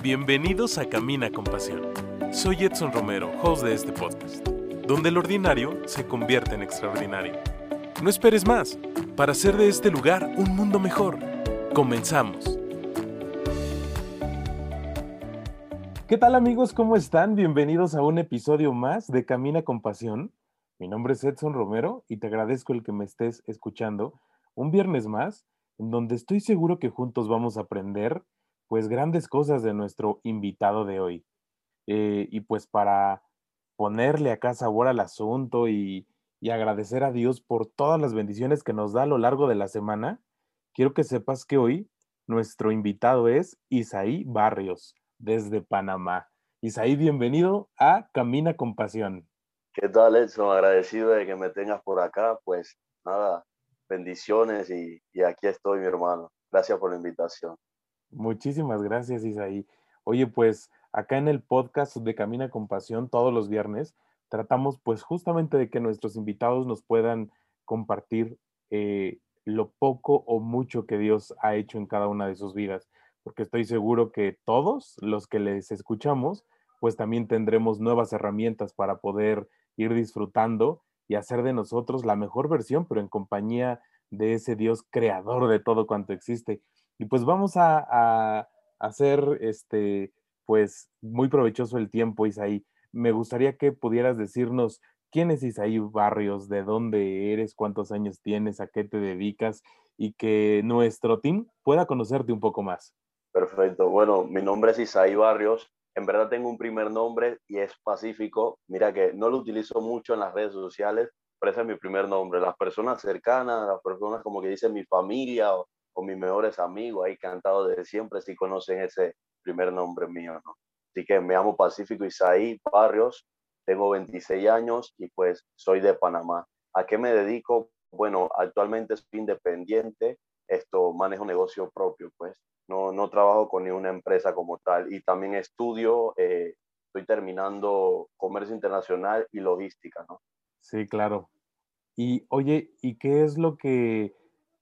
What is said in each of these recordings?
Bienvenidos a Camina con Pasión. Soy Edson Romero, host de este podcast, donde el ordinario se convierte en extraordinario. No esperes más para hacer de este lugar un mundo mejor. Comenzamos. ¿Qué tal amigos? ¿Cómo están? Bienvenidos a un episodio más de Camina con Pasión. Mi nombre es Edson Romero y te agradezco el que me estés escuchando un viernes más, en donde estoy seguro que juntos vamos a aprender pues grandes cosas de nuestro invitado de hoy. Eh, y pues para ponerle acá sabor al asunto y, agradecer a Dios por todas las bendiciones que nos da a lo largo de la semana, quiero que sepas que hoy nuestro invitado es Isaí Barrios, desde Panamá. Isaí, bienvenido a Camina con Pasión. ¿Qué tal, Edson? Agradecido de que me tengas por acá. Pues nada, bendiciones y aquí estoy, mi hermano. Gracias por la invitación. Muchísimas gracias, Isaí. Oye, pues acá en el podcast de Camina con Pasión todos los viernes tratamos pues justamente de que nuestros invitados nos puedan compartir eh, lo poco o mucho que Dios ha hecho en cada una de sus vidas, porque estoy seguro que todos los que les escuchamos pues también tendremos nuevas herramientas para poder ir disfrutando y hacer de nosotros la mejor versión, pero en compañía de ese Dios creador de todo cuanto existe. Y pues vamos a, hacer este, pues muy provechoso el tiempo, Isaí. Me gustaría que pudieras decirnos quién es Isaí Barrios, de dónde eres, cuántos años tienes, a qué te dedicas y que nuestro team pueda conocerte un poco más. Perfecto. Bueno, mi nombre es Isaí Barrios. En verdad tengo un primer nombre y es Pacífico. Mira que no lo utilizo mucho en las redes sociales, pero ese es mi primer nombre. Las personas cercanas, las personas como que dicen mi familia o, con mis mejores amigos, ahí cantado desde siempre, si conocen ese primer nombre mío, ¿no? Así que me llamo Pacífico Isaí Barrios, tengo 26 años y pues soy de Panamá. ¿A qué me dedico? Bueno, actualmente soy independiente, esto manejo negocio propio, pues no, no trabajo con ninguna empresa como tal y también estudio, eh, estoy terminando comercio internacional y logística, ¿no? Sí, claro. Y oye, ¿y qué es lo que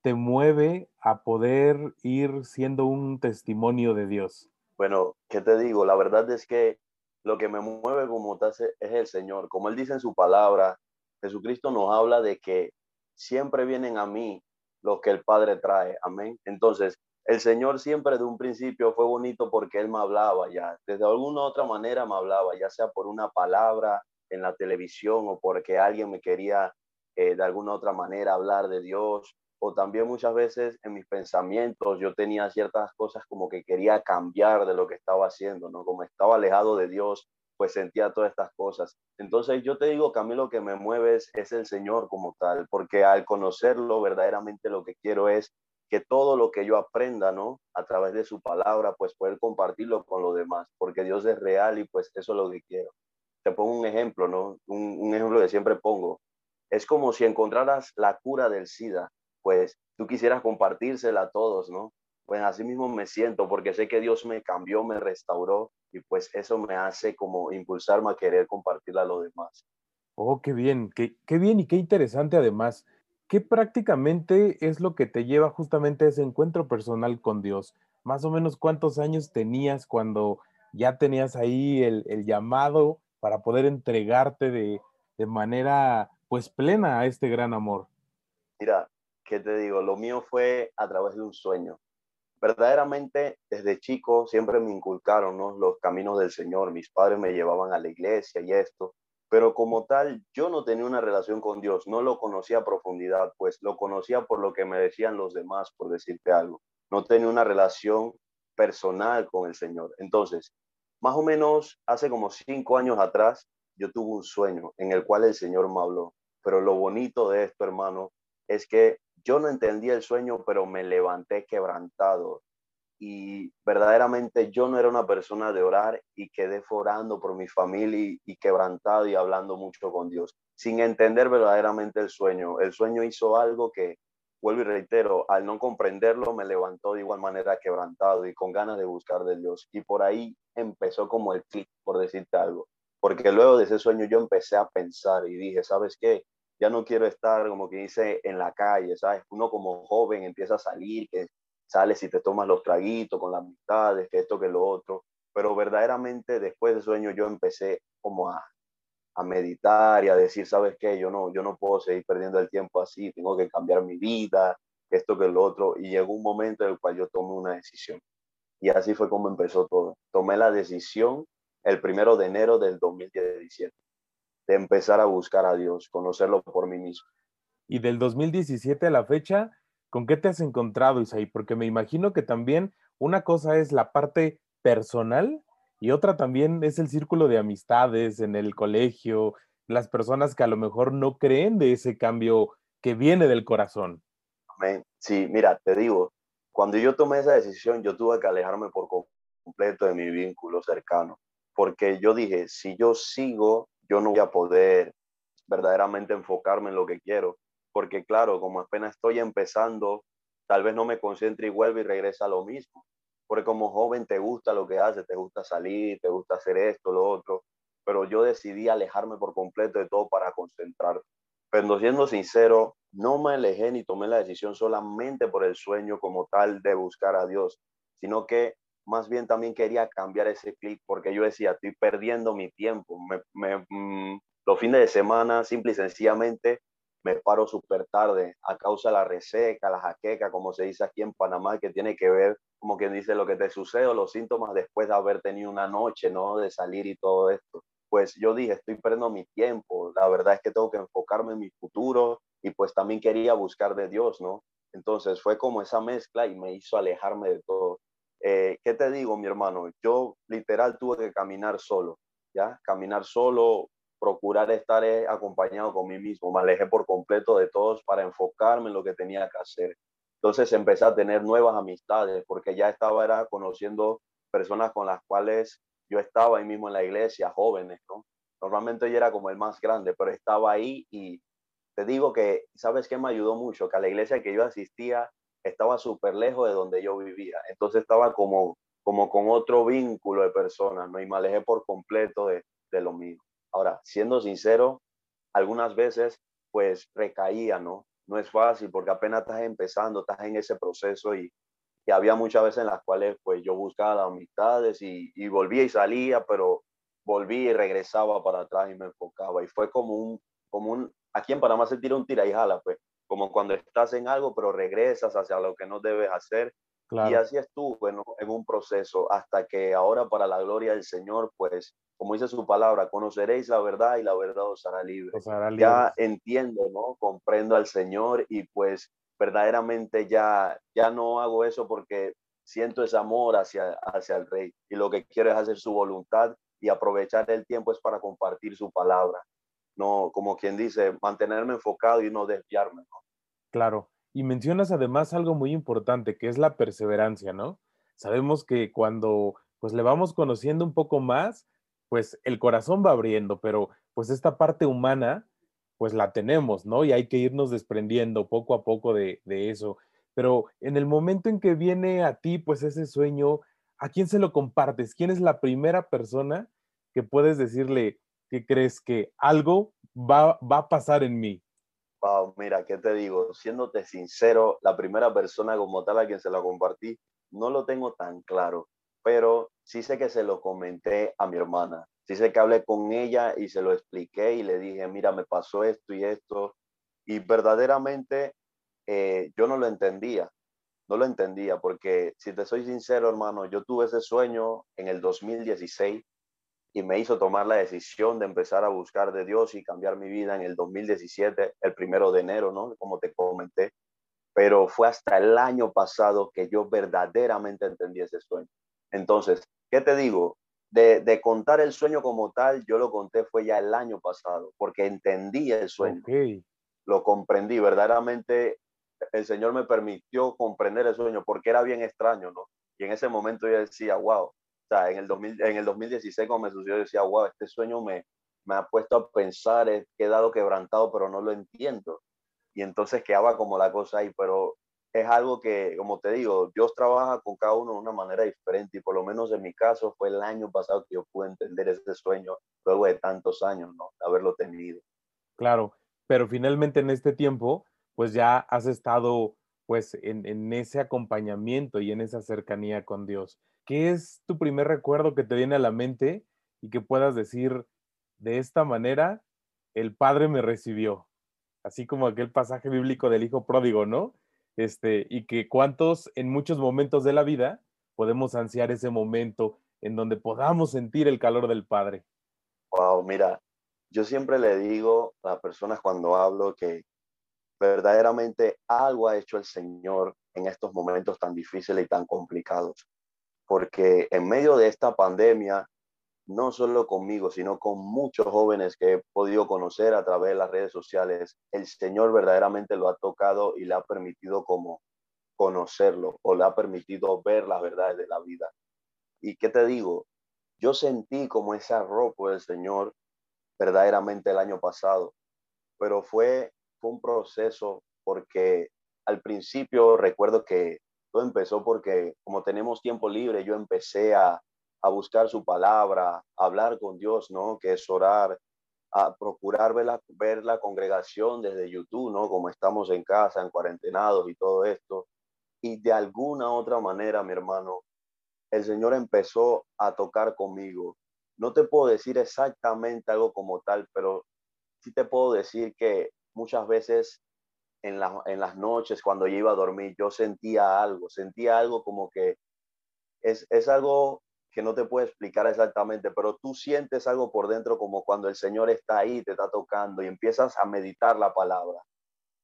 te mueve a poder ir siendo un testimonio de Dios? Bueno, ¿qué te digo? La verdad es que lo que me mueve como tal es el Señor. Como Él dice en su palabra, Jesucristo nos habla de que siempre vienen a mí los que el Padre trae. Amén. Entonces, el Señor siempre de un principio fue bonito porque Él me hablaba ya. Desde alguna otra manera me hablaba, ya sea por una palabra en la televisión o porque alguien me quería eh, de alguna otra manera hablar de Dios o también muchas veces en mis pensamientos yo tenía ciertas cosas como que quería cambiar de lo que estaba haciendo, ¿no? Como estaba alejado de Dios, pues sentía todas estas cosas. Entonces yo te digo que a mí lo que me mueve es, es el Señor como tal, porque al conocerlo verdaderamente lo que quiero es que todo lo que yo aprenda, ¿no? A través de su palabra, pues poder compartirlo con los demás, porque Dios es real y pues eso es lo que quiero. Te pongo un ejemplo, ¿no? Un, un ejemplo que siempre pongo. Es como si encontraras la cura del SIDA pues tú quisieras compartírsela a todos, ¿no? Pues así mismo me siento porque sé que Dios me cambió, me restauró y pues eso me hace como impulsarme a querer compartirla a los demás. Oh, qué bien, qué, qué bien y qué interesante además. ¿Qué prácticamente es lo que te lleva justamente a ese encuentro personal con Dios? Más o menos cuántos años tenías cuando ya tenías ahí el, el llamado para poder entregarte de, de manera pues plena a este gran amor. Mira, ¿qué te digo? Lo mío fue a través de un sueño. Verdaderamente, desde chico siempre me inculcaron los caminos del Señor. Mis padres me llevaban a la iglesia y esto. Pero como tal, yo no tenía una relación con Dios, no lo conocía a profundidad, pues lo conocía por lo que me decían los demás, por decirte algo. No tenía una relación personal con el Señor. Entonces, más o menos hace como cinco años atrás, yo tuve un sueño en el cual el Señor me habló. Pero lo bonito de esto, hermano, es que yo no entendía el sueño, pero me levanté quebrantado. Y verdaderamente yo no era una persona de orar y quedé forando por mi familia y, quebrantado y hablando mucho con Dios, sin entender verdaderamente el sueño. El sueño hizo algo que, vuelvo y reitero, al no comprenderlo, me levantó de igual manera quebrantado y con ganas de buscar de Dios. Y por ahí empezó como el clic, por decirte algo. Porque luego de ese sueño yo empecé a pensar y dije, ¿sabes qué? Ya no quiero estar como que dice en la calle, ¿sabes? Uno como joven empieza a salir, que sales y te tomas los traguitos con las amistades, que esto, que lo otro, pero verdaderamente después del sueño yo empecé como a, a meditar y a decir, ¿sabes qué? Yo no, yo no puedo seguir perdiendo el tiempo así, tengo que cambiar mi vida, esto que lo otro, y llegó un momento en el cual yo tomé una decisión. Y así fue como empezó todo. Tomé la decisión el primero de enero del 2017 de empezar a buscar a Dios, conocerlo por mí mismo. Y del 2017 a la fecha, ¿con qué te has encontrado, Isaí? Porque me imagino que también una cosa es la parte personal y otra también es el círculo de amistades en el colegio, las personas que a lo mejor no creen de ese cambio que viene del corazón. Amén. Sí, mira, te digo, cuando yo tomé esa decisión, yo tuve que alejarme por completo de mi vínculo cercano, porque yo dije, si yo sigo, yo no voy a poder verdaderamente enfocarme en lo que quiero, porque claro, como apenas estoy empezando, tal vez no me concentre y vuelva y regresa a lo mismo porque como joven te gusta lo que haces, te gusta salir, te gusta hacer esto, lo otro, pero yo decidí alejarme por completo de todo para concentrar. Pero siendo sincero, no me alejé ni tomé la decisión solamente por el sueño como tal de buscar a Dios, sino que más bien también quería cambiar ese clic porque yo decía, estoy perdiendo mi tiempo. Me, mm, los fines de semana, simple y sencillamente, me paro súper tarde a causa de la reseca, la jaqueca, como se dice aquí en Panamá, que tiene que ver, como quien dice, lo que te sucede o los síntomas después de haber tenido una noche, ¿no? De salir y todo esto. Pues yo dije, estoy perdiendo mi tiempo, la verdad es que tengo que enfocarme en mi futuro y pues también quería buscar de Dios, ¿no? Entonces fue como esa mezcla y me hizo alejarme de todo. Eh, ¿Qué te digo, mi hermano? Yo literal tuve que caminar solo, ¿ya? Caminar solo, procurar estar eh, acompañado con mí mismo. Me alejé por completo de todos para enfocarme en lo que tenía que hacer. Entonces empecé a tener nuevas amistades porque ya estaba era, conociendo personas con las cuales yo estaba ahí mismo en la iglesia, jóvenes, ¿no? Normalmente yo era como el más grande, pero estaba ahí y te digo que, ¿sabes qué me ayudó mucho? Que a la iglesia que yo asistía estaba súper lejos de donde yo vivía. Entonces estaba como, como con otro vínculo de personas, ¿no? Y me alejé por completo de, de lo mío. Ahora, siendo sincero, algunas veces pues recaía, ¿no? No es fácil porque apenas estás empezando, estás en ese proceso y, y había muchas veces en las cuales pues yo buscaba las amistades y, y volvía y salía, pero volvía y regresaba para atrás y me enfocaba. Y fue como un, como un, aquí en Panamá se tira un tira y jala, pues, como cuando estás en algo, pero regresas hacia lo que no debes hacer. Y así estuve en, en un proceso hasta que ahora, para la gloria del Señor, pues como dice su palabra, conoceréis la verdad y la verdad os hará libre. Ya entiendo, ¿no? Comprendo al Señor y pues verdaderamente ya, ya no hago eso porque siento ese amor hacia, hacia el Rey y lo que quiero es hacer su voluntad y aprovechar el tiempo es para compartir su palabra. No, como quien dice, mantenerme enfocado y no desviarme, ¿no? Claro. Y mencionas además algo muy importante, que es la perseverancia, ¿no? Sabemos que cuando pues le vamos conociendo un poco más, pues el corazón va abriendo, pero pues esta parte humana, pues la tenemos, ¿no? Y hay que irnos desprendiendo poco a poco de, eso. Pero en el momento en que viene a ti, pues ese sueño, ¿a quién se lo compartes? ¿Quién es la primera persona que puedes decirle que crees que algo va, va a pasar en mí? Wow, mira, ¿qué te digo? Siéndote sincero, la primera persona como tal a quien se la compartí, no lo tengo tan claro pero sí sé que se lo comenté a mi hermana. Sí sé que hablé con ella y se lo expliqué y le dije, mira, me pasó esto y esto. Y verdaderamente eh, yo no lo entendía, no lo entendía, porque si te soy sincero, hermano, yo tuve ese sueño en el 2016 y me hizo tomar la decisión de empezar a buscar de Dios y cambiar mi vida en el 2017, el primero de enero, ¿no? Como te comenté. Pero fue hasta el año pasado que yo verdaderamente entendí ese sueño. Entonces, ¿qué te digo? De, contar el sueño como tal, yo lo conté fue ya el año pasado, porque entendí el sueño. Lo comprendí, verdaderamente el Señor me permitió comprender el sueño porque era bien extraño, ¿no? Y en ese momento yo decía, wow, o sea, en el, 2000, en el 2016 cuando me sucedió, decía, wow, este sueño me, me ha puesto a pensar, he quedado quebrantado, pero no lo entiendo. Y entonces quedaba como la cosa ahí, pero es algo que, como te digo, Dios trabaja con cada uno de una manera diferente y por lo menos en mi caso fue el año pasado que yo pude entender ese sueño luego de tantos años, ¿no? Haberlo tenido. Claro, pero finalmente en este tiempo, pues ya has estado pues en, ese acompañamiento y en esa cercanía con Dios. ¿Qué es tu primer recuerdo que te viene a la mente y que puedas decir de esta manera, el Padre me recibió? Así como aquel pasaje bíblico del Hijo Pródigo, ¿no? Este, y que cuántos en muchos momentos de la vida podemos ansiar ese momento en donde podamos sentir el calor del Padre. Wow, mira, yo siempre le digo a las personas cuando hablo que verdaderamente algo ha hecho el Señor en estos momentos tan difíciles y tan complicados. Porque en medio de esta pandemia, no solo conmigo, sino con muchos jóvenes que he podido conocer a través de las redes sociales, el Señor verdaderamente lo ha tocado y le ha permitido como conocerlo o le ha permitido ver las verdades de la vida. ¿Y qué te digo? Yo sentí como ese arropo del Señor verdaderamente el año pasado, pero fue un proceso porque al principio recuerdo que empezó porque como tenemos tiempo libre, yo empecé a, a buscar su palabra, hablar con Dios, ¿no? Que es orar, a procurar ver la, ver la congregación desde YouTube, ¿no? Como estamos en casa, en cuarentenados y todo esto. Y de alguna otra manera, mi hermano, el Señor empezó a tocar conmigo. No te puedo decir exactamente algo como tal, pero sí te puedo decir que muchas veces en, en las noches cuando yo iba a dormir, yo sentía algo, sentía algo como que es, es algo que no te puedo explicar exactamente, pero tú sientes algo por dentro como cuando el Señor está ahí, te está tocando y empiezas a meditar la palabra.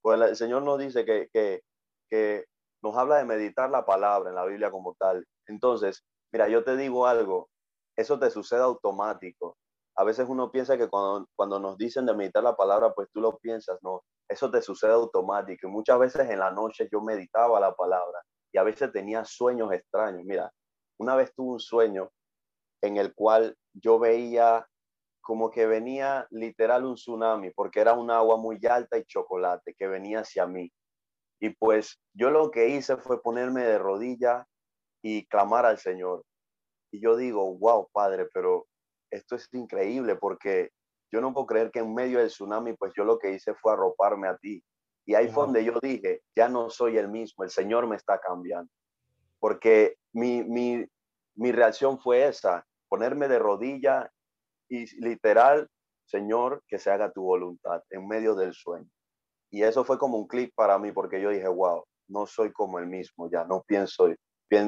Pues el Señor nos dice que, que, que nos habla de meditar la palabra en la Biblia como tal. Entonces, mira, yo te digo algo, eso te sucede automático a veces uno piensa que cuando, cuando nos dicen de meditar la palabra, pues tú lo piensas, no, eso te sucede automático. Y muchas veces en la noche yo meditaba la palabra y a veces tenía sueños extraños. Mira, una vez tuve un sueño en el cual yo veía como que venía literal un tsunami, porque era un agua muy alta y chocolate que venía hacia mí. Y pues yo lo que hice fue ponerme de rodilla y clamar al Señor. Y yo digo, wow, Padre, pero esto es increíble porque yo no puedo creer que en medio del tsunami, pues yo lo que hice fue arroparme a ti. Y ahí fue donde yo dije, ya no soy el mismo, el Señor me está cambiando. Porque mi, mi, mi reacción fue esa, ponerme de rodilla y literal, Señor, que se haga tu voluntad en medio del sueño. Y eso fue como un clic para mí porque yo dije, wow, no soy como el mismo, ya no pienso,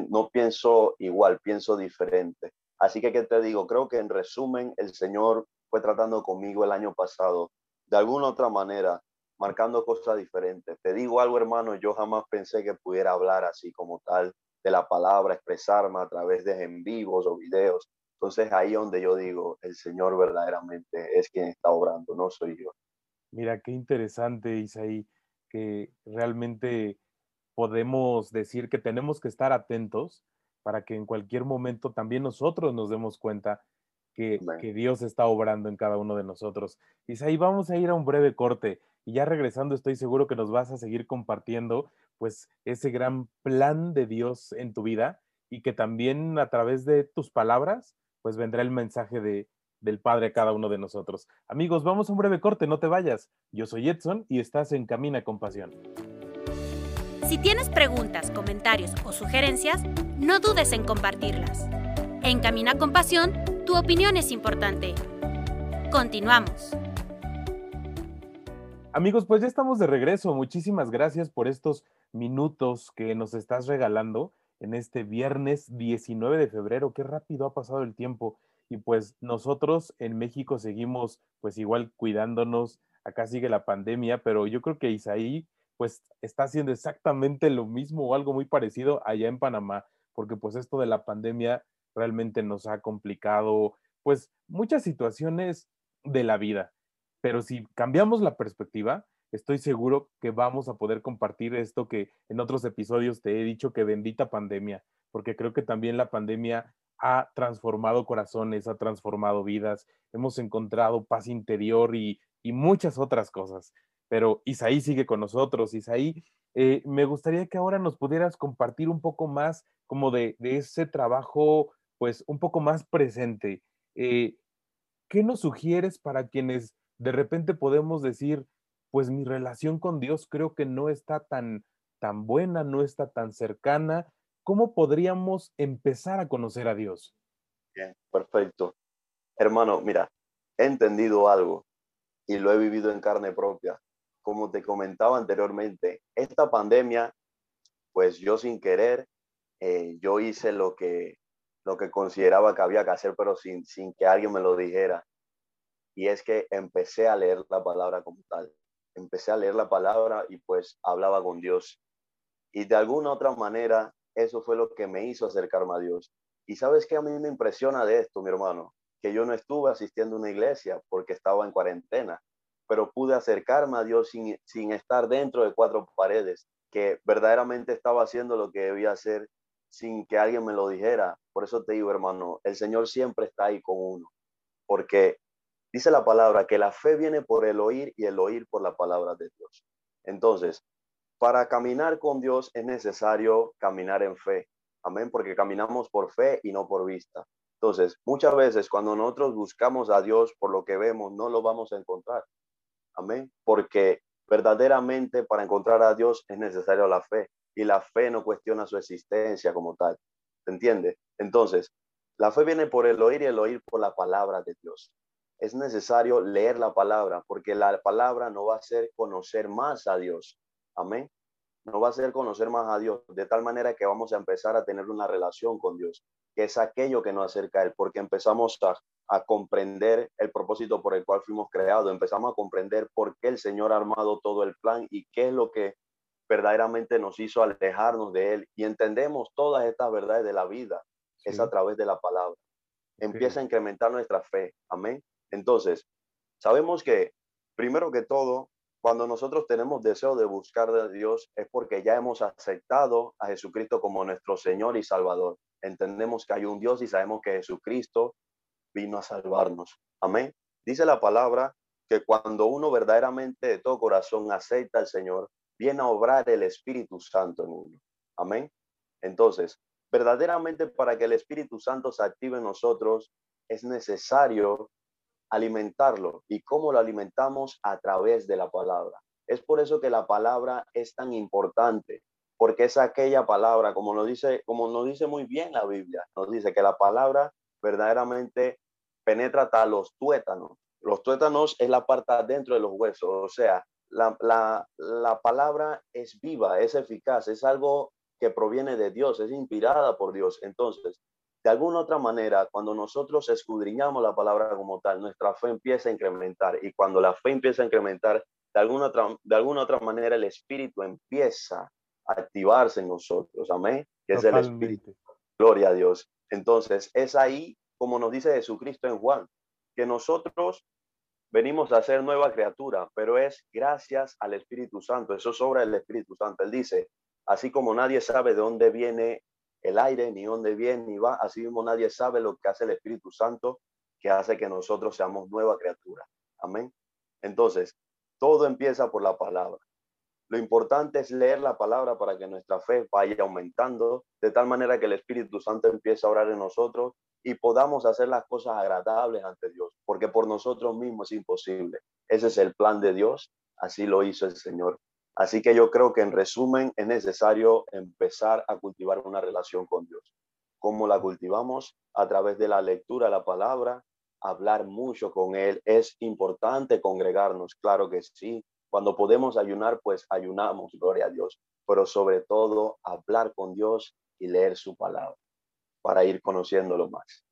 no pienso igual, pienso diferente. Así que, ¿qué te digo? Creo que en resumen, el Señor tratando conmigo el año pasado de alguna otra manera, marcando cosas diferentes. Te digo algo, hermano, yo jamás pensé que pudiera hablar así como tal de la palabra, expresarme a través de en vivos o videos. Entonces ahí donde yo digo, el Señor verdaderamente es quien está obrando, no soy yo. Mira, qué interesante, Isaí, que realmente podemos decir que tenemos que estar atentos para que en cualquier momento también nosotros nos demos cuenta que, Dios está obrando en cada uno de nosotros. Y ahí vamos a ir a un breve corte y ya regresando estoy seguro que nos vas a seguir compartiendo pues ese gran plan de Dios en tu vida y que también a través de tus palabras pues vendrá el mensaje de, del Padre a cada uno de nosotros. Amigos, vamos a un breve corte, no te vayas. Yo soy Edson y estás en Camina con Pasión. Si tienes preguntas, comentarios o sugerencias, no dudes en compartirlas. En Camina con Pasión, tu opinión es importante. Continuamos. Amigos, pues ya estamos de regreso. Muchísimas gracias por estos minutos que nos estás regalando en este viernes 19 de febrero. Qué rápido ha pasado el tiempo. Y pues nosotros en México seguimos pues igual cuidándonos. Acá sigue la pandemia, pero yo creo que Isaí pues está haciendo exactamente lo mismo o algo muy parecido allá en Panamá, porque pues esto de la pandemia realmente nos ha complicado pues muchas situaciones de la vida. Pero si cambiamos la perspectiva, estoy seguro que vamos a poder compartir esto que en otros episodios te he dicho que bendita pandemia, porque creo que también la pandemia ha transformado corazones, ha transformado vidas, hemos encontrado paz interior y, y muchas otras cosas pero Isaí sigue con nosotros. Isaí, eh, me gustaría que ahora nos pudieras compartir un poco más como de, ese trabajo, pues un poco más presente. Eh, ¿Qué nos sugieres para quienes de repente podemos decir, pues mi relación con Dios creo que no está tan, tan buena, no está tan cercana. ¿Cómo podríamos empezar a conocer a Dios? Bien, perfecto. Hermano, mira, he entendido algo y lo he vivido en carne propia. Como te comentaba anteriormente, esta pandemia, pues yo sin querer, eh, yo hice lo que, lo que consideraba que había que hacer, pero sin, sin que alguien me lo dijera. Y es que empecé a leer la palabra como tal. Empecé a leer la palabra y pues hablaba con Dios. Y de alguna otra manera, eso fue lo que me hizo acercarme a Dios. Y sabes que a mí me impresiona de esto, mi hermano, que yo no estuve asistiendo a una iglesia porque estaba en cuarentena, pero pude acercarme a Dios sin, sin estar dentro de cuatro paredes, que verdaderamente estaba haciendo lo que debía hacer sin que alguien me lo dijera. Por eso te digo, hermano, el Señor siempre está ahí con uno, porque dice la palabra que la fe viene por el oír y el oír por la palabra de Dios. Entonces, para caminar con Dios es necesario caminar en fe. Amén, porque caminamos por fe y no por vista. Entonces, muchas veces cuando nosotros buscamos a Dios por lo que vemos, no lo vamos a encontrar. Amén, porque verdaderamente para encontrar a Dios es necesario la fe y la fe no cuestiona su existencia como tal. ¿Se entiende? Entonces, la fe viene por el oír y el oír por la palabra de Dios. Es necesario leer la palabra porque la palabra no va a hacer conocer más a Dios. Amén nos va a hacer conocer más a Dios, de tal manera que vamos a empezar a tener una relación con Dios, que es aquello que nos acerca a Él, porque empezamos a, comprender el propósito por el cual fuimos creados, empezamos a comprender por qué el Señor ha armado todo el plan y qué es lo que verdaderamente nos hizo alejarnos de Él. Y entendemos todas estas verdades de la vida, es a través de la palabra. Empieza a incrementar nuestra fe. Amén. Entonces, sabemos que, primero que todo, cuando nosotros tenemos deseo de buscar a Dios es porque ya hemos aceptado a Jesucristo como nuestro Señor y Salvador. Entendemos que hay un Dios y sabemos que Jesucristo vino a salvarnos. Amén. Dice la palabra que cuando uno verdaderamente de todo corazón acepta al Señor, viene a obrar el Espíritu Santo en uno. Amén. Entonces, verdaderamente para que el Espíritu Santo se active en nosotros, es necesario alimentarlo. ¿Y cómo lo alimentamos? A través de la palabra. Es por eso que la palabra es tan importante, porque es aquella palabra, como nos dice, como nos dice muy bien la Biblia, nos dice que la palabra verdaderamente penetra hasta los tuétanos. Los tuétanos es la parte dentro de los huesos, o sea, la, la, la palabra es viva, es eficaz, es algo que proviene de Dios, es inspirada por Dios. Entonces, de alguna otra manera, cuando nosotros escudriñamos la palabra como tal, nuestra fe empieza a incrementar. Y cuando la fe empieza a incrementar, de alguna otra, de alguna otra manera el Espíritu empieza a activarse en nosotros. Amén. Que es el Espíritu. Gloria a Dios. Entonces, es ahí, como nos dice Jesucristo en Juan, que nosotros venimos a ser nueva criatura, pero es gracias al Espíritu Santo. Eso es obra del Espíritu Santo. Él dice, así como nadie sabe de dónde viene el aire, ni dónde viene, ni va. Así mismo nadie sabe lo que hace el Espíritu Santo, que hace que nosotros seamos nueva criatura. Amén. Entonces, todo empieza por la palabra. Lo importante es leer la palabra para que nuestra fe vaya aumentando, de tal manera que el Espíritu Santo empiece a orar en nosotros y podamos hacer las cosas agradables ante Dios, porque por nosotros mismos es imposible. Ese es el plan de Dios, así lo hizo el Señor. Así que yo creo que en resumen es necesario empezar a cultivar una relación con Dios. ¿Cómo la cultivamos? A través de la lectura de la palabra, hablar mucho con Él. Es importante congregarnos, claro que sí. Cuando podemos ayunar, pues ayunamos, gloria a Dios. Pero sobre todo, hablar con Dios y leer su palabra para ir conociéndolo más.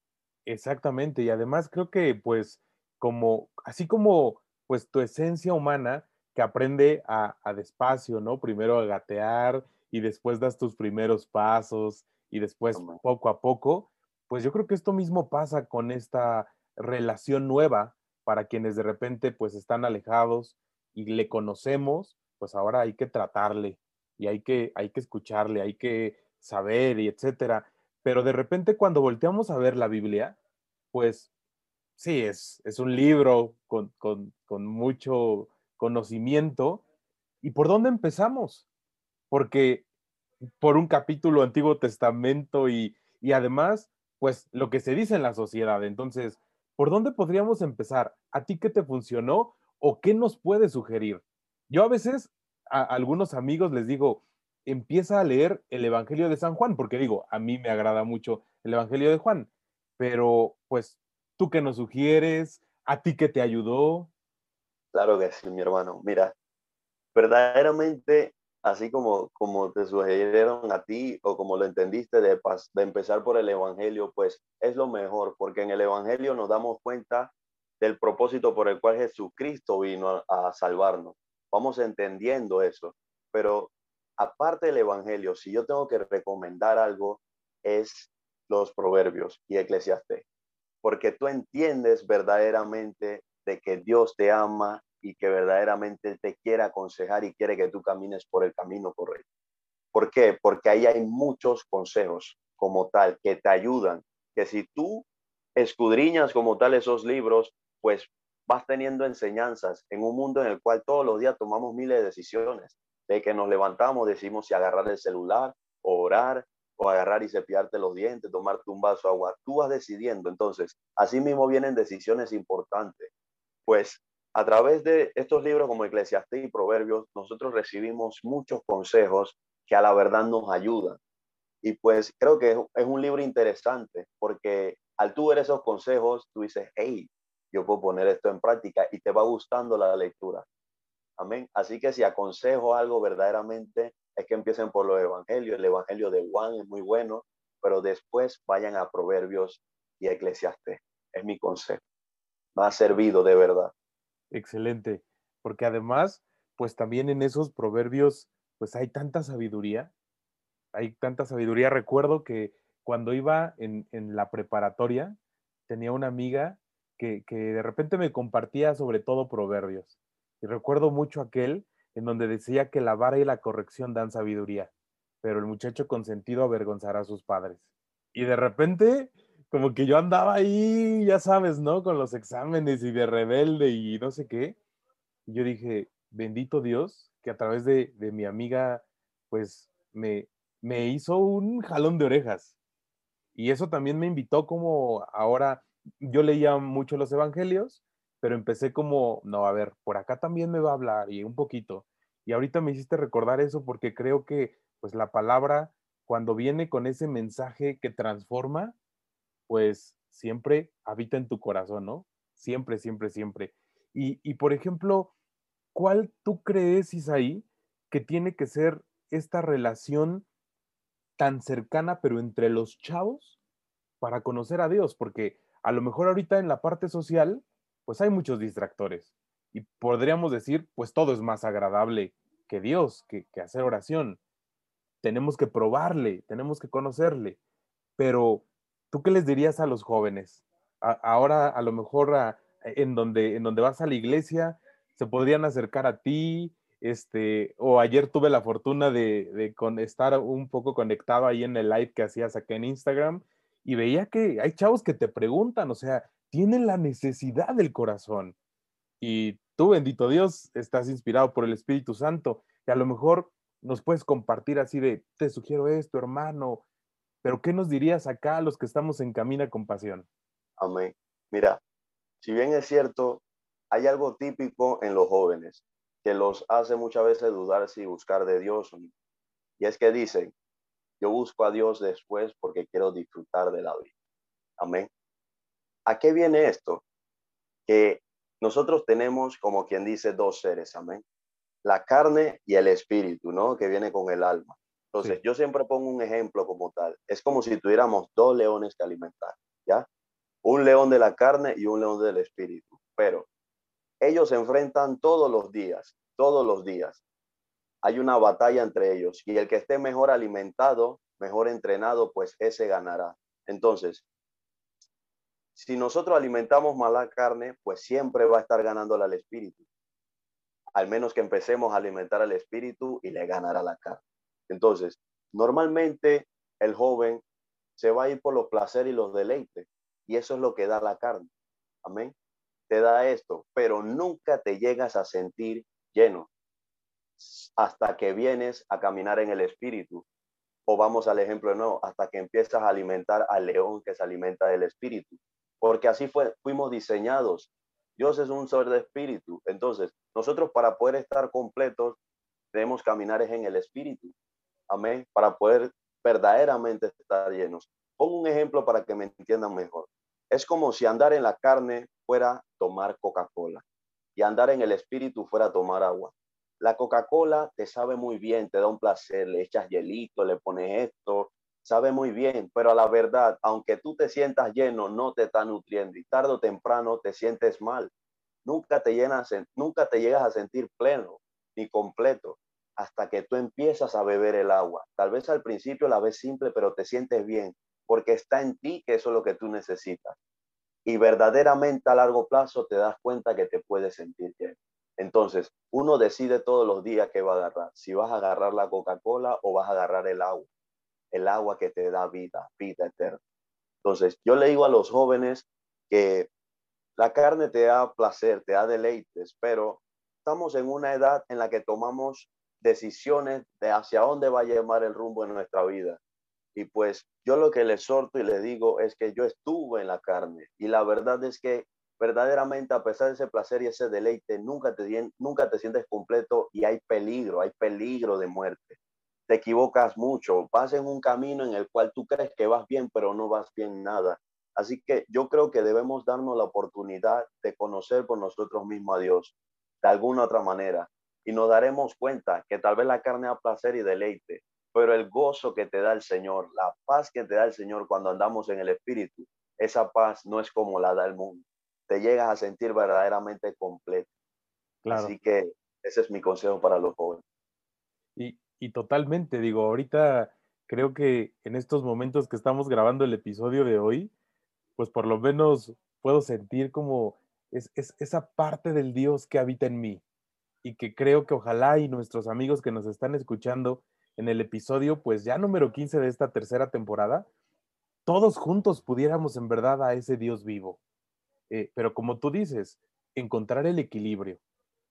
Exactamente. Y además creo que pues como, así como pues tu esencia humana, que aprende a, despacio, ¿no? Primero a gatear y después das tus primeros pasos y después poco a poco, pues yo creo que esto mismo pasa con esta relación nueva para quienes de repente pues están alejados y le conocemos, pues ahora hay que tratarle y hay que, hay que escucharle, hay que saber y etcétera. Pero de repente cuando volteamos a ver la Biblia, pues sí, es, es un libro con, con, con mucho conocimiento. ¿Y por dónde empezamos? Porque por un capítulo Antiguo Testamento y, y además, pues lo que se dice en la sociedad. Entonces, ¿por dónde podríamos empezar? ¿A ti qué te funcionó o qué nos puede sugerir? Yo a veces a algunos amigos les digo, empieza a leer el Evangelio de San Juan, porque digo, a mí me agrada mucho el Evangelio de Juan, pero pues tú que nos sugieres, a ti que te ayudó. Claro que sí, mi hermano. Mira, verdaderamente, así como, como te sugirieron a ti o como lo entendiste de, de empezar por el Evangelio, pues es lo mejor, porque en el Evangelio nos damos cuenta del propósito por el cual Jesucristo vino a salvarnos. Vamos entendiendo eso, pero aparte del Evangelio, si yo tengo que recomendar algo, es los proverbios y Eclesiastés, porque tú entiendes verdaderamente de que Dios te ama y que verdaderamente te quiere aconsejar y quiere que tú camines por el camino correcto. ¿Por qué? Porque ahí hay muchos consejos como tal que te ayudan, que si tú escudriñas como tal esos libros, pues vas teniendo enseñanzas en un mundo en el cual todos los días tomamos miles de decisiones que nos levantamos, decimos si agarrar el celular, o orar, o agarrar y cepillarte los dientes, tomarte un vaso de agua. Tú vas decidiendo. Entonces, así mismo vienen decisiones importantes. Pues a través de estos libros como Eclesiastés y Proverbios, nosotros recibimos muchos consejos que a la verdad nos ayudan. Y pues creo que es un libro interesante porque al tú ver esos consejos, tú dices, hey, yo puedo poner esto en práctica y te va gustando la lectura. Amén. Así que si aconsejo algo verdaderamente es que empiecen por los evangelios. El evangelio de Juan es muy bueno, pero después vayan a Proverbios y Eclesiastés. Es mi consejo. Me ha servido de verdad. Excelente, porque además, pues también en esos proverbios, pues hay tanta sabiduría, hay tanta sabiduría. Recuerdo que cuando iba en, en la preparatoria, tenía una amiga que, que de repente me compartía sobre todo proverbios. Y recuerdo mucho aquel en donde decía que la vara y la corrección dan sabiduría, pero el muchacho consentido avergonzará a sus padres. Y de repente, como que yo andaba ahí, ya sabes, ¿no? Con los exámenes y de rebelde y no sé qué. Y yo dije, bendito Dios, que a través de, de mi amiga, pues me, me hizo un jalón de orejas. Y eso también me invitó como ahora, yo leía mucho los evangelios pero empecé como, no, a ver, por acá también me va a hablar y un poquito. Y ahorita me hiciste recordar eso porque creo que pues la palabra cuando viene con ese mensaje que transforma, pues siempre habita en tu corazón, ¿no? Siempre, siempre, siempre. Y, y por ejemplo, ¿cuál tú crees, Isaí, que tiene que ser esta relación tan cercana, pero entre los chavos, para conocer a Dios? Porque a lo mejor ahorita en la parte social, pues hay muchos distractores. Y podríamos decir, pues todo es más agradable que Dios, que, hacer oración. Tenemos que probarle, tenemos que conocerle. Pero, ¿tú qué les dirías a los jóvenes? ahora, a lo mejor, en, donde, en donde vas a la iglesia, se podrían acercar a ti, este, o ayer tuve la fortuna de, estar un poco conectado ahí en el live que hacías acá en Instagram y veía que hay chavos que te preguntan, o sea, tienen la necesidad del corazón. Y tú, bendito Dios, estás inspirado por el Espíritu Santo. Y a lo mejor nos puedes compartir así de, te sugiero esto, hermano. Pero ¿qué nos dirías acá a los que estamos en Camina con Pasión? Amén. Mira, si bien es cierto, hay algo típico en los jóvenes que los hace muchas veces dudar si buscar de Dios Y es que dicen, yo busco a Dios después porque quiero disfrutar de la vida. Amén. ¿A qué viene esto? Que nosotros tenemos, como quien dice, dos seres, amén. La carne y el espíritu, ¿no? Que viene con el alma. Entonces, yo siempre pongo un ejemplo como tal. Es como si tuviéramos dos leones que alimentar, ¿ya? Un león de la carne y un león del espíritu. Pero ellos se enfrentan todos los días, todos los días. Hay una batalla entre ellos y el que esté mejor alimentado, mejor entrenado, pues ese ganará. Entonces, si nosotros alimentamos mala carne, pues siempre va a estar ganando al espíritu. Al menos que empecemos a alimentar al espíritu y le ganará la carne. Entonces, normalmente el joven se va a ir por los placeres y los deleites. Y eso es lo que da la carne. Amén. Te da esto, pero nunca te llegas a sentir lleno hasta que vienes a caminar en el espíritu. O vamos al ejemplo nuevo, hasta que empiezas a alimentar al león que se alimenta del espíritu porque así fuimos diseñados. Dios es un ser de espíritu. Entonces, nosotros para poder estar completos, debemos caminar en el espíritu. amén, para poder verdaderamente estar llenos. Pongo un ejemplo para que me entiendan mejor. Es como si andar en la carne fuera tomar Coca-Cola y andar en el espíritu fuera tomar agua. La Coca-Cola te sabe muy bien, te da un placer, le echas hielito, le pones esto, sabe muy bien, pero a la verdad, aunque tú te sientas lleno, no te está nutriendo y tarde o temprano te sientes mal. Nunca te, llenas, nunca te llegas a sentir pleno ni completo hasta que tú empiezas a beber el agua. Tal vez al principio la ves simple, pero te sientes bien porque está en ti que eso es lo que tú necesitas. Y verdaderamente a largo plazo te das cuenta que te puedes sentir bien. Entonces, uno decide todos los días qué va a agarrar. Si vas a agarrar la Coca-Cola o vas a agarrar el agua. El agua que te da vida, vida eterna. Entonces, yo le digo a los jóvenes que la carne te da placer, te da deleites, pero estamos en una edad en la que tomamos decisiones de hacia dónde va a llevar el rumbo en nuestra vida. Y pues yo lo que le exhorto y le digo es que yo estuve en la carne y la verdad es que verdaderamente a pesar de ese placer y ese deleite, nunca te, nunca te sientes completo y hay peligro, hay peligro de muerte. Te equivocas mucho, vas en un camino en el cual tú crees que vas bien, pero no vas bien nada. Así que yo creo que debemos darnos la oportunidad de conocer por nosotros mismos a Dios de alguna otra manera y nos daremos cuenta que tal vez la carne da placer y deleite, pero el gozo que te da el Señor, la paz que te da el Señor cuando andamos en el Espíritu, esa paz no es como la da el mundo. Te llegas a sentir verdaderamente completo. Así que ese es mi consejo para los jóvenes. Y, y totalmente, digo, ahorita creo que en estos momentos que estamos grabando el episodio de hoy, pues por lo menos puedo sentir como es, es, esa parte del Dios que habita en mí y que creo que ojalá y nuestros amigos que nos están escuchando en el episodio, pues ya número 15 de esta tercera temporada, todos juntos pudiéramos en verdad a ese Dios vivo. Eh, pero como tú dices, encontrar el equilibrio.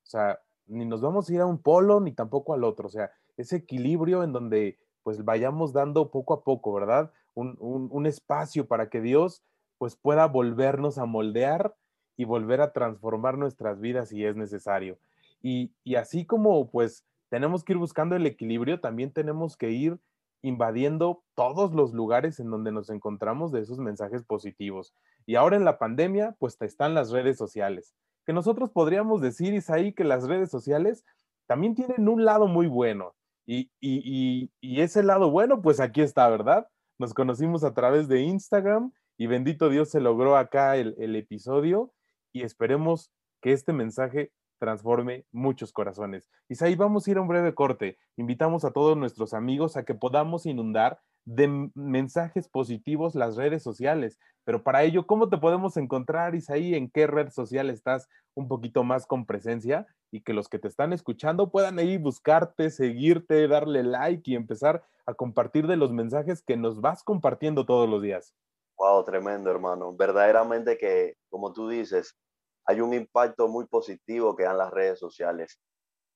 O sea, ni nos vamos a ir a un polo ni tampoco al otro. O sea, ese equilibrio en donde pues vayamos dando poco a poco, ¿verdad? Un, un espacio para que Dios pues pueda volvernos a moldear y volver a transformar nuestras vidas si es necesario. Y, y así como pues tenemos que ir buscando el equilibrio, también tenemos que ir invadiendo todos los lugares en donde nos encontramos de esos mensajes positivos. Y ahora en la pandemia, pues están las redes sociales, que nosotros podríamos decir, Isaí, que las redes sociales también tienen un lado muy bueno. Y, y, y, ese lado bueno, pues aquí está, ¿verdad? Nos conocimos a través de Instagram y bendito Dios se logró acá el, el episodio y esperemos que este mensaje transforme muchos corazones. Y ahí vamos a ir a un breve corte. Invitamos a todos nuestros amigos a que podamos inundar de mensajes positivos las redes sociales. Pero para ello, ¿cómo te podemos encontrar, Isaí? ¿En qué red social estás un poquito más con presencia? Y que los que te están escuchando puedan ir buscarte, seguirte, darle like y empezar a compartir de los mensajes que nos vas compartiendo todos los días. Wow, tremendo, hermano. Verdaderamente que, como tú dices, hay un impacto muy positivo que dan las redes sociales.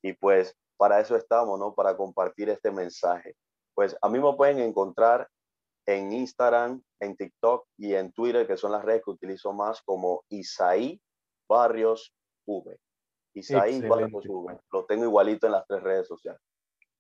Y pues para eso estamos, ¿no? Para compartir este mensaje. Pues a mí me pueden encontrar en Instagram, en TikTok y en Twitter, que son las redes que utilizo más, como Isaí Barrios V. Isaí Barrios V. Lo tengo igualito en las tres redes sociales.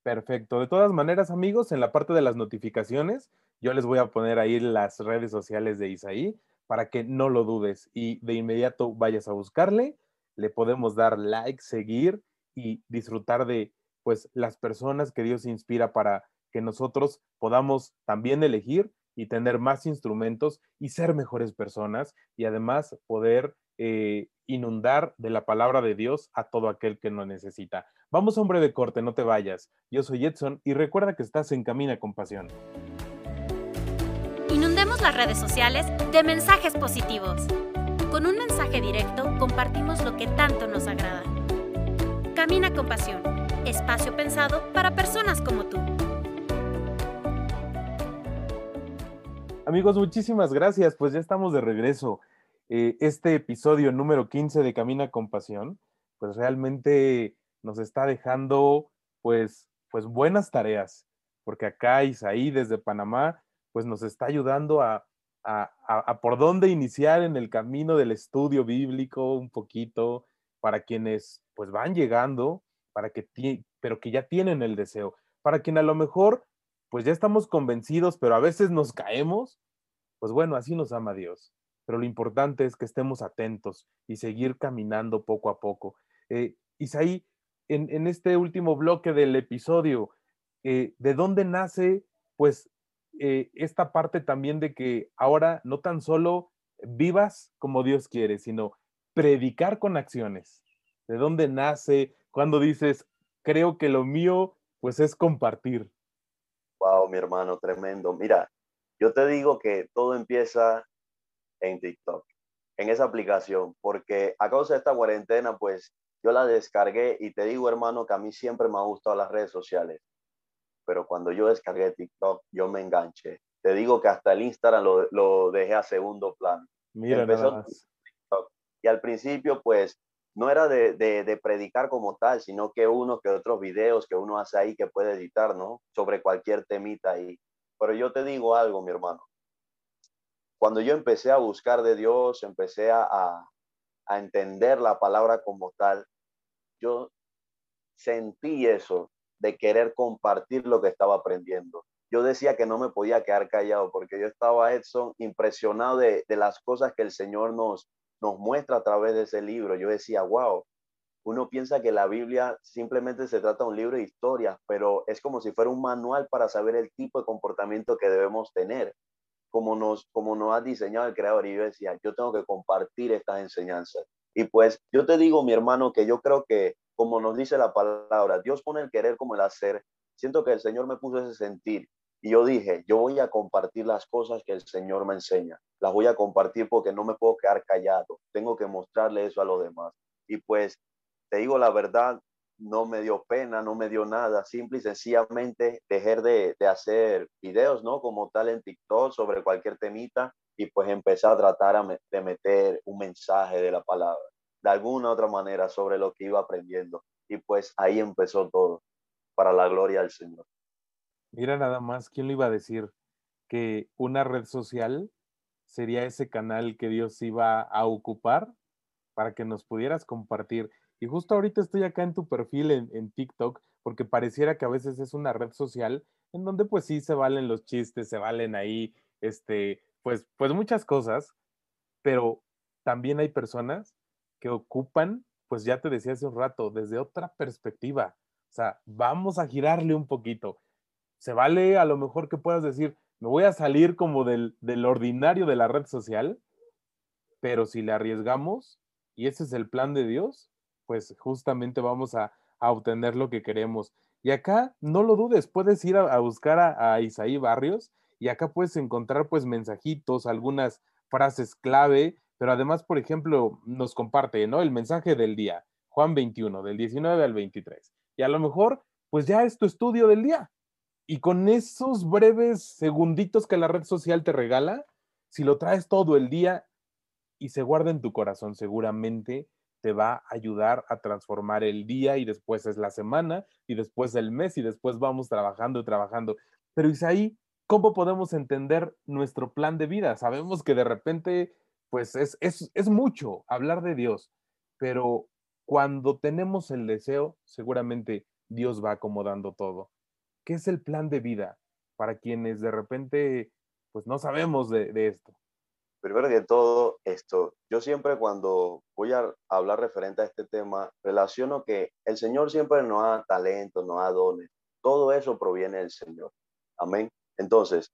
Perfecto. De todas maneras, amigos, en la parte de las notificaciones, yo les voy a poner ahí las redes sociales de Isaí para que no lo dudes y de inmediato vayas a buscarle, le podemos dar like, seguir y disfrutar de pues las personas que Dios inspira para que nosotros podamos también elegir y tener más instrumentos y ser mejores personas y además poder eh, inundar de la palabra de Dios a todo aquel que lo necesita. Vamos a un breve corte, no te vayas. Yo soy Edson y recuerda que estás en Camina con Pasión las redes sociales de mensajes positivos. Con un mensaje directo compartimos lo que tanto nos agrada. Camina con pasión, espacio pensado para personas como tú. Amigos, muchísimas gracias. Pues ya estamos de regreso. Eh, este episodio número 15 de Camina con Pasión, pues realmente nos está dejando pues, pues buenas tareas, porque acá Isaí desde Panamá pues nos está ayudando a, por dónde iniciar en el camino del estudio bíblico un poquito para quienes pues van llegando, para que pero que ya tienen el deseo, para quien a lo mejor pues ya estamos convencidos, pero a veces nos caemos, pues bueno, así nos ama Dios. Pero lo importante es que estemos atentos y seguir caminando poco a poco. Eh, Isaí, en, en, este último bloque del episodio, eh, ¿de dónde nace pues eh, esta parte también de que ahora no tan solo vivas como Dios quiere, sino predicar con acciones? ¿De dónde nace? Cuando dices, creo que lo mío pues es compartir. Wow, mi hermano, tremendo. Mira, yo te digo que todo empieza en TikTok, en esa aplicación, porque a causa de esta cuarentena, pues yo la descargué y te digo, hermano, que a mí siempre me han gustado las redes sociales, pero cuando yo descargué TikTok, yo me enganché. Te digo que hasta el Instagram lo, lo dejé a segundo plano. Mira, TikTok, y al principio, pues no era de, de, predicar como tal, sino que unos que otros videos que uno hace ahí que puede editar, ¿no? Sobre cualquier temita ahí. Pero yo te digo algo, mi hermano. Cuando yo empecé a buscar de Dios, empecé a, a entender la palabra como tal, yo sentí eso de querer compartir lo que estaba aprendiendo. Yo decía que no me podía quedar callado porque yo estaba, Edson, impresionado de, de las cosas que el Señor nos, nos muestra a través de ese libro. Yo decía, wow, uno piensa que la Biblia simplemente se trata de un libro de historias, pero es como si fuera un manual para saber el tipo de comportamiento que debemos tener, como nos, como nos ha diseñado el Creador. Y yo decía, yo tengo que compartir estas enseñanzas. Y pues yo te digo, mi hermano, que yo creo que, como nos dice la palabra, Dios pone el querer como el hacer. Siento que el Señor me puso ese sentir y yo dije, yo voy a compartir las cosas que el Señor me enseña. Las voy a compartir porque no me puedo quedar callado. Tengo que mostrarle eso a los demás. Y pues, te digo la verdad, no me dio pena, no me dio nada. Simple y sencillamente dejar de, de hacer videos, ¿no? Como tal en TikTok sobre cualquier temita y pues empecé a tratar de meter un mensaje de la palabra, de alguna otra manera sobre lo que iba aprendiendo. Y pues ahí empezó todo, para la gloria del Señor. Mira nada más, ¿quién le iba a decir que una red social sería ese canal que Dios iba a ocupar para que nos pudieras compartir? Y justo ahorita estoy acá en tu perfil en, en, TikTok, porque pareciera que a veces es una red social en donde pues sí se valen los chistes, se valen ahí, este, pues, pues muchas cosas, pero también hay personas que ocupan, pues ya te decía hace un rato, desde otra perspectiva. O sea, vamos a girarle un poquito se vale a lo mejor que puedas decir, me voy a salir como del, del ordinario de la red social, pero si le arriesgamos, y ese es el plan de Dios, pues justamente vamos a, a obtener lo que queremos. Y acá, no lo dudes, puedes ir a, buscar a, a, Isaí Barrios y acá puedes encontrar pues mensajitos, algunas frases clave, pero además, por ejemplo, nos comparte, ¿no? El mensaje del día, Juan 21, del 19 al 23. Y a lo mejor, pues ya es tu estudio del día. Y con esos breves segunditos que la red social te regala, si lo traes todo el día y se guarda en tu corazón, seguramente te va a ayudar a transformar el día y después es la semana y después el mes y después vamos trabajando y trabajando. Pero Isaí, ¿cómo podemos entender nuestro plan de vida? Sabemos que de repente, pues es, es, es mucho hablar de Dios, pero cuando tenemos el deseo, seguramente Dios va acomodando todo. ¿Qué es el plan de vida para quienes de repente pues no sabemos de, de esto? Primero que todo, esto, yo siempre cuando voy a hablar referente a este tema, relaciono que el Señor siempre nos da talento, nos da dones. Todo eso proviene del Señor. Amén. Entonces,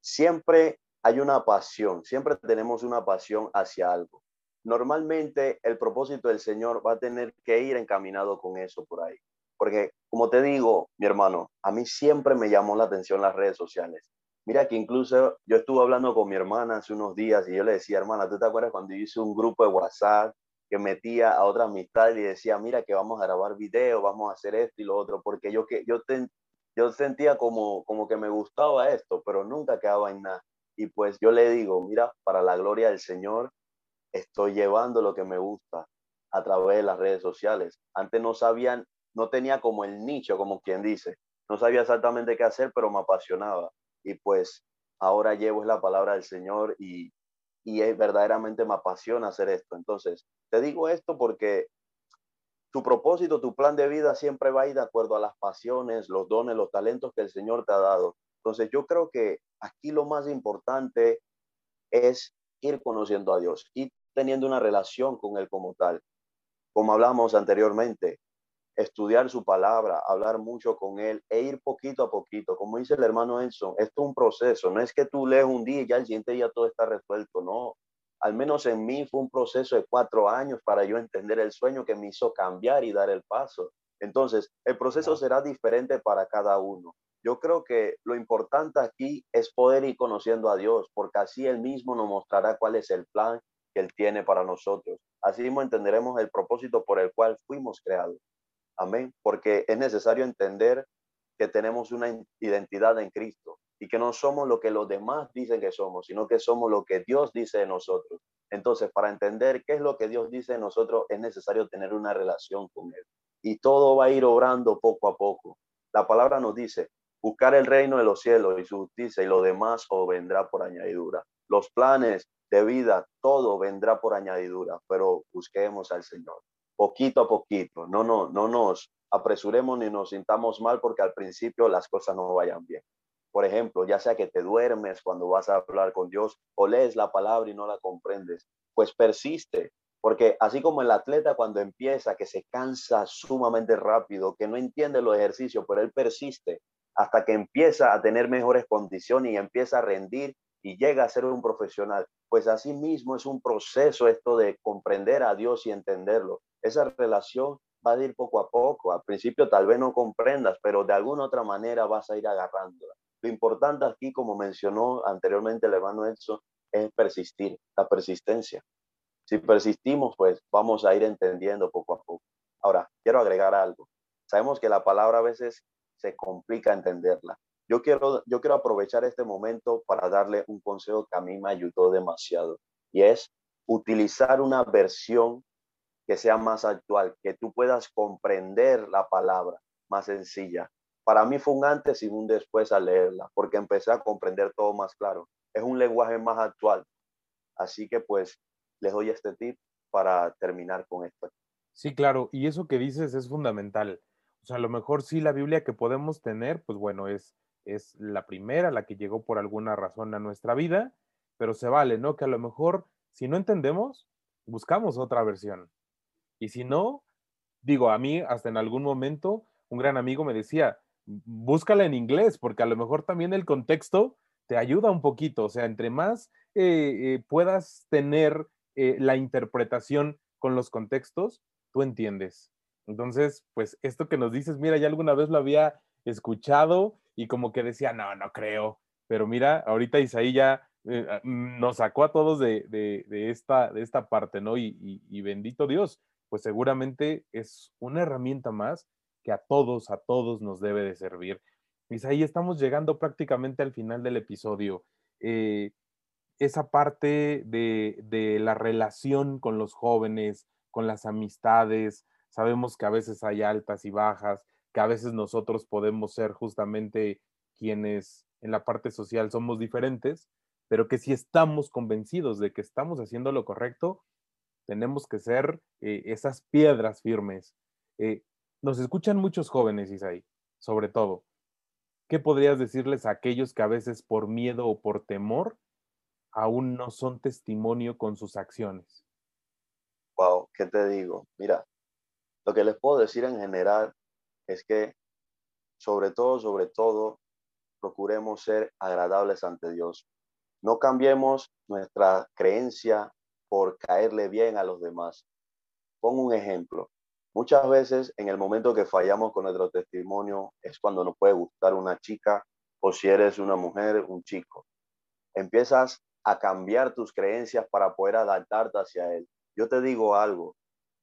siempre hay una pasión, siempre tenemos una pasión hacia algo. Normalmente el propósito del Señor va a tener que ir encaminado con eso por ahí. Porque, como te digo, mi hermano, a mí siempre me llamó la atención las redes sociales. Mira que incluso yo estuve hablando con mi hermana hace unos días y yo le decía, hermana, ¿tú te acuerdas cuando hice un grupo de WhatsApp que metía a otra amistad y decía, mira que vamos a grabar video, vamos a hacer esto y lo otro? Porque yo, que, yo, yo sentía como, como que me gustaba esto, pero nunca quedaba en nada. Y pues yo le digo, mira, para la gloria del Señor, estoy llevando lo que me gusta a través de las redes sociales. Antes no sabían no tenía como el nicho, como quien dice. No sabía exactamente qué hacer, pero me apasionaba. Y pues ahora llevo la palabra del Señor y, y verdaderamente me apasiona hacer esto. Entonces, te digo esto porque tu propósito, tu plan de vida siempre va a ir de acuerdo a las pasiones, los dones, los talentos que el Señor te ha dado. Entonces yo creo que aquí lo más importante es ir conociendo a Dios y teniendo una relación con Él como tal. Como hablamos anteriormente, estudiar su palabra, hablar mucho con Él e ir poquito a poquito. Como dice el hermano Enson, esto es un proceso, no es que tú lees un día y ya el siguiente día todo está resuelto, no. Al menos en mí fue un proceso de cuatro años para yo entender el sueño que me hizo cambiar y dar el paso. Entonces, el proceso será diferente para cada uno. Yo creo que lo importante aquí es poder ir conociendo a Dios, porque así Él mismo nos mostrará cuál es el plan que Él tiene para nosotros. Así mismo entenderemos el propósito por el cual fuimos creados. Amén. Porque es necesario entender que tenemos una identidad en Cristo y que no somos lo que los demás dicen que somos, sino que somos lo que Dios dice de nosotros. Entonces, para entender qué es lo que Dios dice de nosotros, es necesario tener una relación con Él. Y todo va a ir obrando poco a poco. La palabra nos dice, buscar el reino de los cielos y su justicia y lo demás o vendrá por añadidura. Los planes de vida, todo vendrá por añadidura, pero busquemos al Señor poquito a poquito. No, no, no nos apresuremos ni nos sintamos mal porque al principio las cosas no vayan bien. Por ejemplo, ya sea que te duermes cuando vas a hablar con Dios o lees la palabra y no la comprendes, pues persiste, porque así como el atleta cuando empieza, que se cansa sumamente rápido, que no entiende los ejercicios, pero él persiste hasta que empieza a tener mejores condiciones y empieza a rendir y llega a ser un profesional. Pues así mismo es un proceso esto de comprender a Dios y entenderlo. Esa relación va a ir poco a poco. Al principio tal vez no comprendas, pero de alguna otra manera vas a ir agarrándola. Lo importante aquí, como mencionó anteriormente el hermano Edson, es persistir, la persistencia. Si persistimos, pues vamos a ir entendiendo poco a poco. Ahora, quiero agregar algo. Sabemos que la palabra a veces se complica entenderla. Yo quiero, yo quiero aprovechar este momento para darle un consejo que a mí me ayudó demasiado y es utilizar una versión que sea más actual, que tú puedas comprender la palabra más sencilla. Para mí fue un antes y un después al leerla, porque empecé a comprender todo más claro. Es un lenguaje más actual. Así que pues les doy este tip para terminar con esto. Sí, claro, y eso que dices es fundamental. O sea, a lo mejor sí la Biblia que podemos tener, pues bueno, es, es la primera, la que llegó por alguna razón a nuestra vida, pero se vale, ¿no? Que a lo mejor si no entendemos, buscamos otra versión. Y si no, digo, a mí hasta en algún momento un gran amigo me decía, búscala en inglés, porque a lo mejor también el contexto te ayuda un poquito, o sea, entre más eh, eh, puedas tener eh, la interpretación con los contextos, tú entiendes. Entonces, pues esto que nos dices, mira, ya alguna vez lo había escuchado y como que decía, no, no creo, pero mira, ahorita Isaí ya nos sacó a todos de, esta, de esta parte, ¿no? y bendito Dios, pues seguramente es una herramienta más que a todos, a todos nos debe de servir. ahí estamos llegando prácticamente al final del episodio. Eh, esa parte de, de, la relación con los jóvenes, con las amistades, sabemos que a veces hay altas y bajas, que a veces nosotros podemos ser justamente quienes en la parte social somos diferentes, pero que si estamos convencidos de que estamos haciendo lo correcto, tenemos que ser eh, esas piedras firmes. Eh, nos escuchan muchos jóvenes, Isaí, sobre todo. ¿Qué podrías decirles a aquellos que a veces por miedo o por temor aún no son testimonio con sus acciones? Wow, ¿qué te digo? Mira, lo que les puedo decir en general es que sobre todo, sobre todo, procuremos ser agradables ante Dios. No cambiemos nuestra creencia por caerle bien a los demás. Pongo un ejemplo. Muchas veces en el momento que fallamos con nuestro testimonio es cuando nos puede gustar una chica o si eres una mujer, un chico. Empiezas a cambiar tus creencias para poder adaptarte hacia él. Yo te digo algo,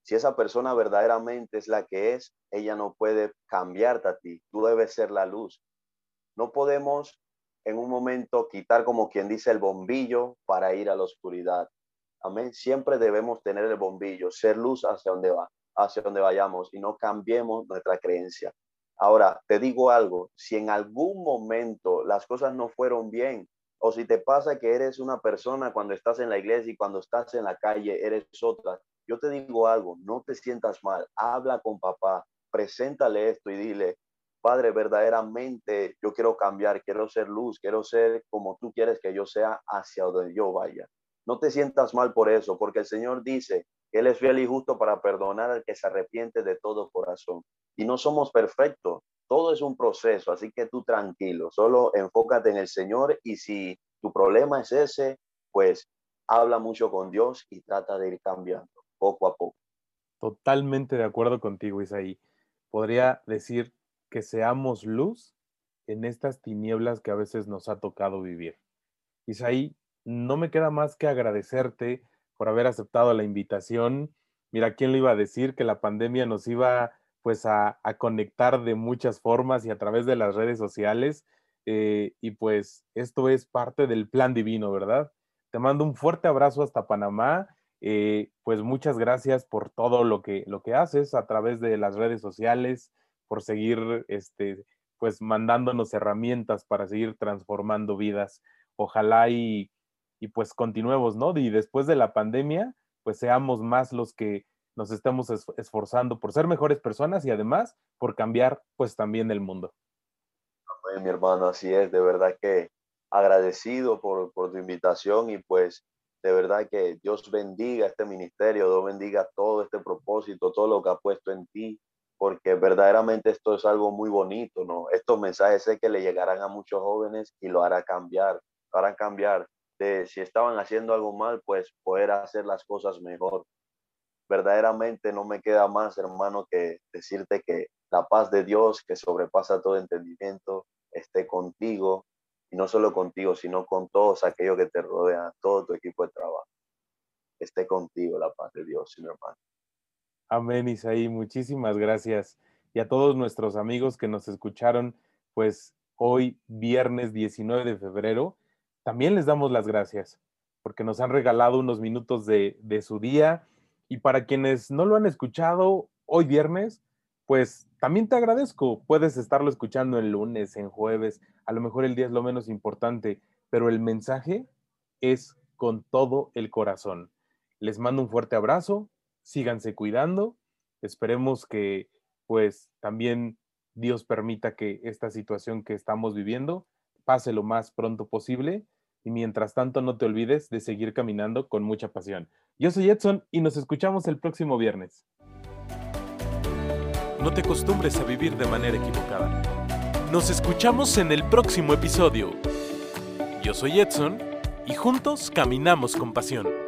si esa persona verdaderamente es la que es, ella no puede cambiarte a ti, tú debes ser la luz. No podemos en un momento quitar como quien dice el bombillo para ir a la oscuridad. Amén. Siempre debemos tener el bombillo, ser luz hacia donde va, hacia donde vayamos y no cambiemos nuestra creencia. Ahora, te digo algo, si en algún momento las cosas no fueron bien, o si te pasa que eres una persona cuando estás en la iglesia y cuando estás en la calle eres otra, yo te digo algo, no te sientas mal, habla con papá, preséntale esto y dile, Padre, verdaderamente yo quiero cambiar, quiero ser luz, quiero ser como tú quieres que yo sea hacia donde yo vaya. No te sientas mal por eso, porque el Señor dice que Él es fiel y justo para perdonar al que se arrepiente de todo corazón. Y no somos perfectos, todo es un proceso, así que tú tranquilo, solo enfócate en el Señor y si tu problema es ese, pues habla mucho con Dios y trata de ir cambiando poco a poco. Totalmente de acuerdo contigo, Isaí. Podría decir que seamos luz en estas tinieblas que a veces nos ha tocado vivir. Isaí, no me queda más que agradecerte por haber aceptado la invitación. Mira, ¿quién le iba a decir que la pandemia nos iba pues a, conectar de muchas formas y a través de las redes sociales? Eh, y pues esto es parte del plan divino, ¿verdad? Te mando un fuerte abrazo hasta Panamá. Eh, pues muchas gracias por todo lo que, lo que haces a través de las redes sociales, por seguir este, pues mandándonos herramientas para seguir transformando vidas. Ojalá y, y pues continuemos, ¿no? Y después de la pandemia, pues seamos más los que nos estemos esforzando por ser mejores personas y además por cambiar pues también el mundo. mi hermano, así es, de verdad que agradecido por, por tu invitación y pues de verdad que Dios bendiga este ministerio, Dios bendiga todo este propósito, todo lo que ha puesto en ti, porque verdaderamente esto es algo muy bonito, ¿no? Estos mensajes sé que le llegarán a muchos jóvenes y lo hará cambiar, lo harán cambiar de si estaban haciendo algo mal, pues poder hacer las cosas mejor. Verdaderamente no me queda más, hermano, que decirte que la paz de Dios, que sobrepasa todo entendimiento, esté contigo, y no solo contigo, sino con todos aquellos que te rodean, todo tu equipo de trabajo. Esté contigo la paz de Dios, mi hermano. Amén, Isaí, muchísimas gracias. Y a todos nuestros amigos que nos escucharon, pues hoy, viernes 19 de febrero, también les damos las gracias porque nos han regalado unos minutos de, de su día. Y para quienes no lo han escuchado hoy viernes, pues también te agradezco. Puedes estarlo escuchando el lunes, en jueves, a lo mejor el día es lo menos importante, pero el mensaje es con todo el corazón. Les mando un fuerte abrazo, síganse cuidando. Esperemos que pues también Dios permita que esta situación que estamos viviendo pase lo más pronto posible y mientras tanto no te olvides de seguir caminando con mucha pasión. Yo soy Edson y nos escuchamos el próximo viernes. No te acostumbres a vivir de manera equivocada. Nos escuchamos en el próximo episodio. Yo soy Edson y juntos caminamos con pasión.